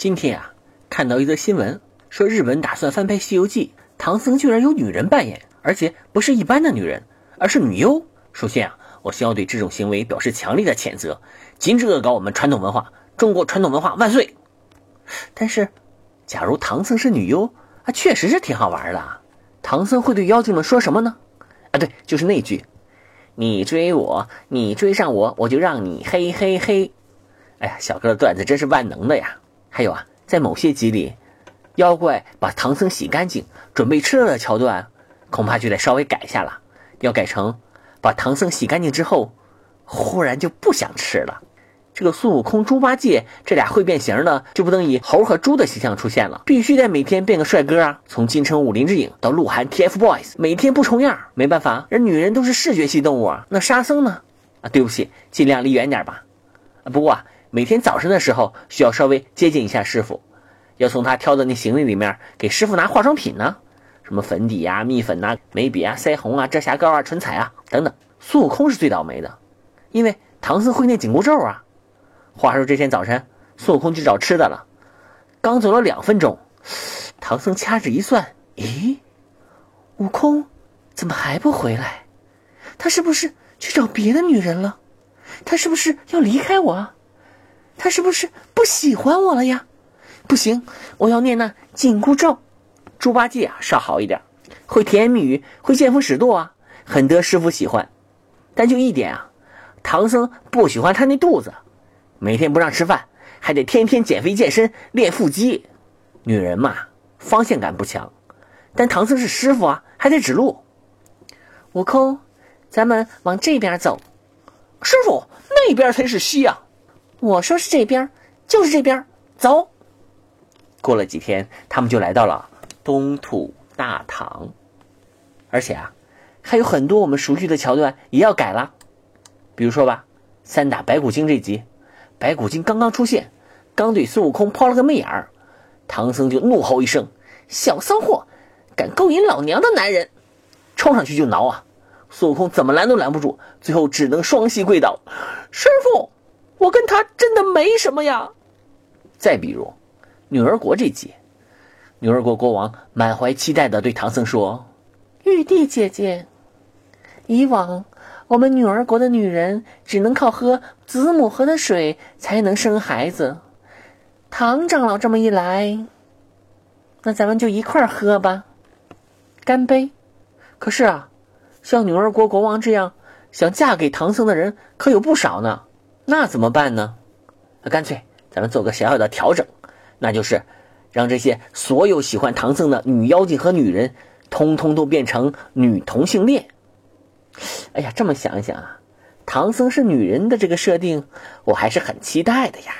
今天啊，看到一则新闻，说日本打算翻拍《西游记》，唐僧居然由女人扮演，而且不是一般的女人，而是女优。首先啊，我先要对这种行为表示强烈的谴责，禁止恶搞我们传统文化，中国传统文化万岁！但是，假如唐僧是女优，啊，确实是挺好玩的。唐僧会对妖精们说什么呢？啊，对，就是那句：“你追我，你追上我，我就让你嘿嘿嘿。”哎呀，小哥的段子真是万能的呀！还有啊，在某些集里，妖怪把唐僧洗干净准备吃了的桥段，恐怕就得稍微改一下了，要改成把唐僧洗干净之后，忽然就不想吃了。这个孙悟空、猪八戒这俩会变形的，就不能以猴和猪的形象出现了，必须得每天变个帅哥啊！从金城武、林志颖到鹿晗、TFBOYS，每天不重样，没办法，人女人都是视觉系动物啊。那沙僧呢？啊，对不起，尽量离远点吧。啊，不过啊。每天早晨的时候，需要稍微接近一下师傅，要从他挑的那行李里面给师傅拿化妆品呢，什么粉底呀、蜜粉呐、眉笔啊、腮红啊、遮瑕膏啊、唇彩啊等等。孙悟空是最倒霉的，因为唐僧会念紧箍咒啊。话说这天早晨，孙悟空去找吃的了，刚走了两分钟，唐僧掐指一算，咦，悟空怎么还不回来？他是不是去找别的女人了？他是不是要离开我啊？他是不是不喜欢我了呀？不行，我要念那紧箍咒。猪八戒啊，稍好一点，会甜言蜜语，会见风使舵啊，很得师傅喜欢。但就一点啊，唐僧不喜欢他那肚子，每天不让吃饭，还得天天减肥健身练腹肌。女人嘛，方向感不强，但唐僧是师傅啊，还得指路。悟空，咱们往这边走。师傅，那边才是西啊。我说是这边，就是这边，走。过了几天，他们就来到了东土大唐，而且啊，还有很多我们熟悉的桥段也要改了。比如说吧，三打白骨精这集，白骨精刚刚出现，刚对孙悟空抛了个媚眼儿，唐僧就怒吼一声：“小骚货，敢勾引老娘的男人！”冲上去就挠啊，孙悟空怎么拦都拦不住，最后只能双膝跪倒：“师傅。”我跟他真的没什么呀。再比如，女儿国这集，女儿国国王满怀期待的对唐僧说：“玉帝姐姐，以往我们女儿国的女人只能靠喝子母河的水才能生孩子。唐长老这么一来，那咱们就一块儿喝吧，干杯！可是啊，像女儿国国王这样想嫁给唐僧的人可有不少呢。”那怎么办呢？那干脆咱们做个小小的调整，那就是让这些所有喜欢唐僧的女妖精和女人，通通都变成女同性恋。哎呀，这么想一想啊，唐僧是女人的这个设定，我还是很期待的呀。